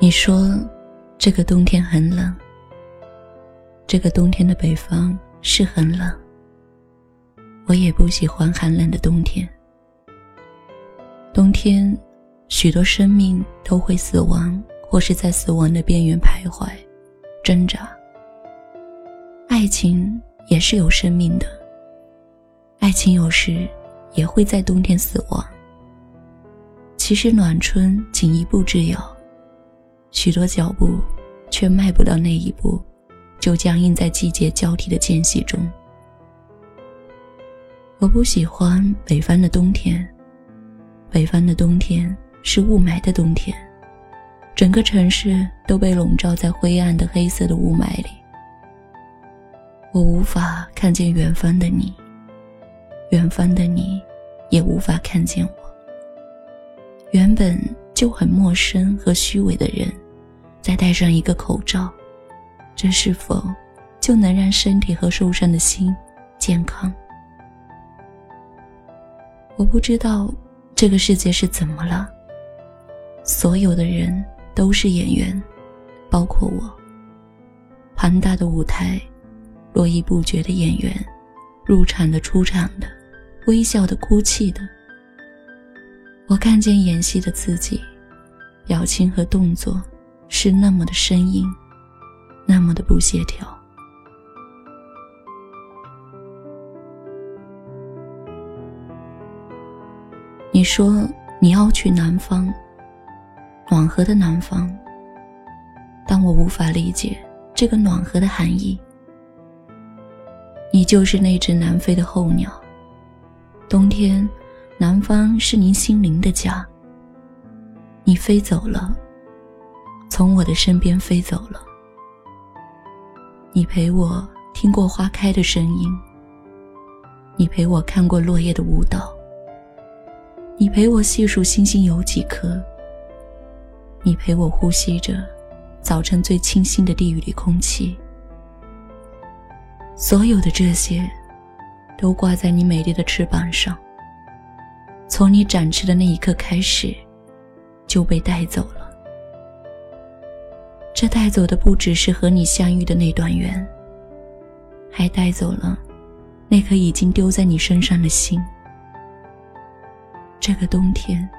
你说，这个冬天很冷。这个冬天的北方是很冷。我也不喜欢寒冷的冬天。冬天，许多生命都会死亡，或是在死亡的边缘徘徊、挣扎。爱情也是有生命的。爱情有时也会在冬天死亡。其实暖春仅一步之遥。许多脚步，却迈不到那一步，就僵硬在季节交替的间隙中。我不喜欢北方的冬天。北方的冬天是雾霾的冬天，整个城市都被笼罩在灰暗的黑色的雾霾里。我无法看见远方的你，远方的你，也无法看见我。原本。就很陌生和虚伪的人，再戴上一个口罩，这是否就能让身体和受伤的心健康？我不知道这个世界是怎么了。所有的人都是演员，包括我。庞大的舞台，络绎不绝的演员，入场的、出场的，微笑的、哭泣的。我看见演戏的自己，表情和动作是那么的生硬，那么的不协调。你说你要去南方，暖和的南方，但我无法理解这个暖和的含义。你就是那只南飞的候鸟，冬天。南方是您心灵的家。你飞走了，从我的身边飞走了。你陪我听过花开的声音，你陪我看过落叶的舞蹈，你陪我细数星星有几颗，你陪我呼吸着早晨最清新的地狱里空气。所有的这些，都挂在你美丽的翅膀上。从你展翅的那一刻开始，就被带走了。这带走的不只是和你相遇的那段缘，还带走了那颗已经丢在你身上的心。这个冬天，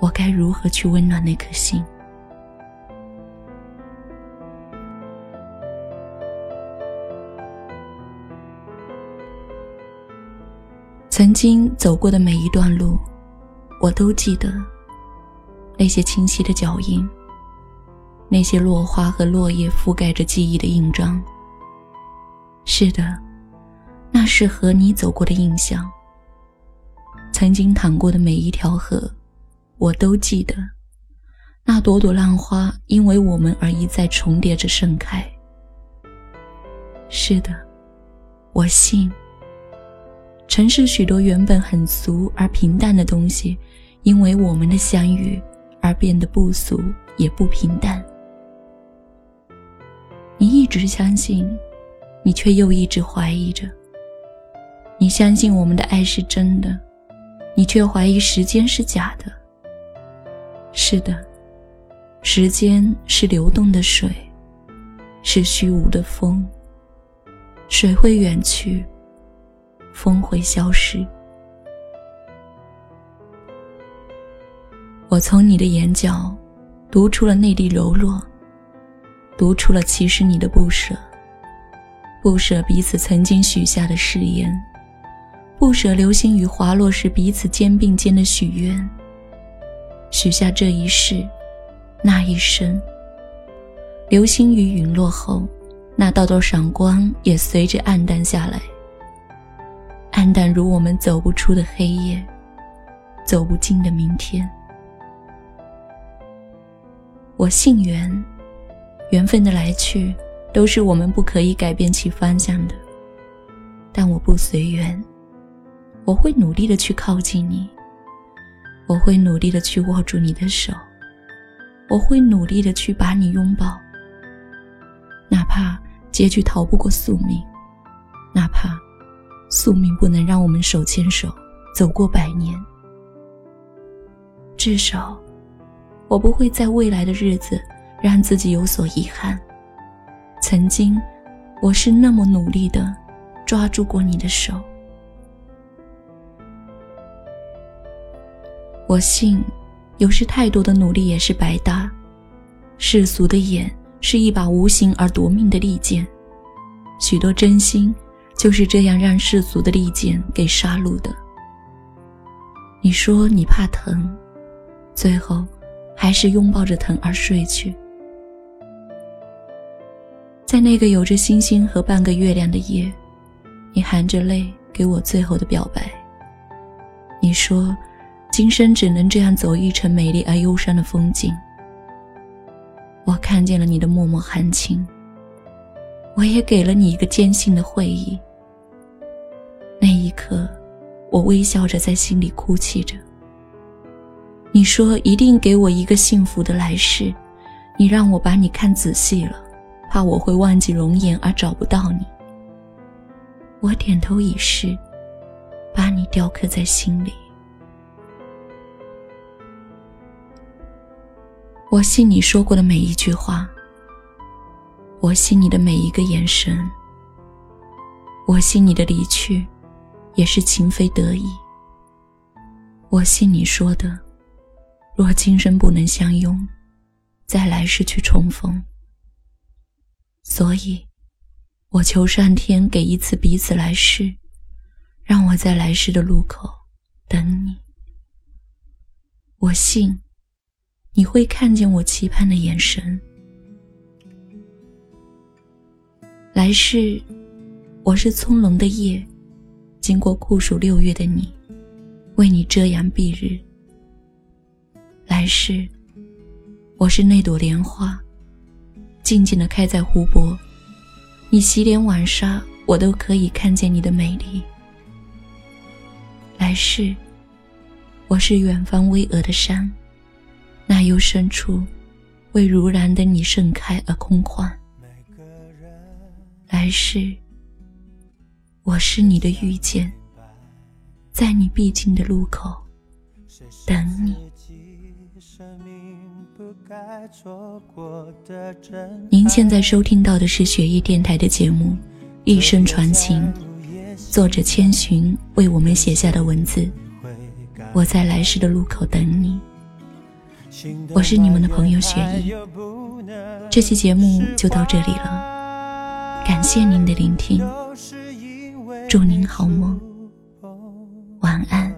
我该如何去温暖那颗心？曾经走过的每一段路，我都记得。那些清晰的脚印，那些落花和落叶覆盖着记忆的印章。是的，那是和你走过的印象。曾经淌过的每一条河，我都记得。那朵朵浪花因为我们而一再重叠着盛开。是的，我信。城市许多原本很俗而平淡的东西，因为我们的相遇而变得不俗也不平淡。你一直相信，你却又一直怀疑着。你相信我们的爱是真的，你却怀疑时间是假的。是的，时间是流动的水，是虚无的风。水会远去。风会消失。我从你的眼角读出了内地柔弱，读出了其实你的不舍，不舍彼此曾经许下的誓言，不舍流星雨滑落时彼此肩并肩的许愿，许下这一世，那一生。流星雨陨落后，那道道闪光也随着黯淡下来。暗淡如我们走不出的黑夜，走不进的明天。我姓袁，缘分的来去都是我们不可以改变其方向的。但我不随缘，我会努力的去靠近你，我会努力的去握住你的手，我会努力的去把你拥抱。哪怕结局逃不过宿命，哪怕。宿命不能让我们手牵手走过百年，至少我不会在未来的日子让自己有所遗憾。曾经，我是那么努力的抓住过你的手。我信，有时太多的努力也是白搭。世俗的眼是一把无形而夺命的利剑，许多真心就是这样让世俗的利剑给杀戮的。你说你怕疼，最后还是拥抱着疼而睡去。在那个有着星星和半个月亮的夜，你含着泪给我最后的表白。你说。今生只能这样走一程美丽而忧伤的风景。我看见了你的脉脉含情，我也给了你一个坚信的会意。那一刻，我微笑着在心里哭泣着。你说一定给我一个幸福的来世，你让我把你看仔细了，怕我会忘记容颜而找不到你。我点头以示，把你雕刻在心里。我信你说过的每一句话，我信你的每一个眼神，我信你的离去也是情非得已。我信你说的，若今生不能相拥，再来世去重逢。所以，我求上天给一次彼此来世，让我在来世的路口等你。我信。你会看见我期盼的眼神。来世，我是葱茏的叶，经过酷暑六月的你，为你遮阳蔽日。来世，我是那朵莲花，静静地开在湖泊，你洗脸晚纱，我都可以看见你的美丽。来世，我是远方巍峨的山。那幽深处，为如然的你盛开而空旷。来世，我是你的遇见，在你必经的路口等你。您现在收听到的是雪艺电台的节目《一生传情》，作者千寻为我们写下的文字。我在来世的路口等你。我是你们的朋友雪姨，这期节目就到这里了，感谢您的聆听，祝您好梦，晚安。